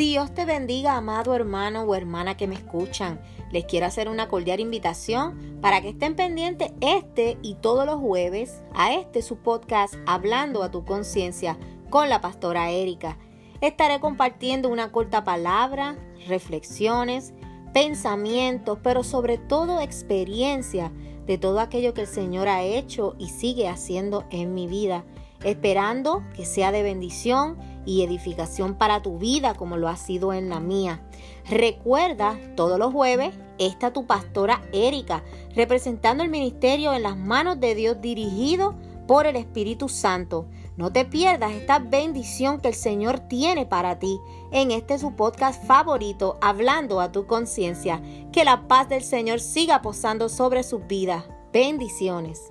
Dios te bendiga, amado hermano o hermana que me escuchan. Les quiero hacer una cordial invitación para que estén pendientes este y todos los jueves a este su podcast Hablando a tu conciencia con la pastora Erika. Estaré compartiendo una corta palabra, reflexiones, pensamientos, pero sobre todo experiencia de todo aquello que el Señor ha hecho y sigue haciendo en mi vida, esperando que sea de bendición y edificación para tu vida como lo ha sido en la mía. Recuerda, todos los jueves, está tu pastora Erika, representando el ministerio en las manos de Dios dirigido por el Espíritu Santo. No te pierdas esta bendición que el Señor tiene para ti en este su podcast favorito, Hablando a tu conciencia. Que la paz del Señor siga posando sobre su vida. Bendiciones.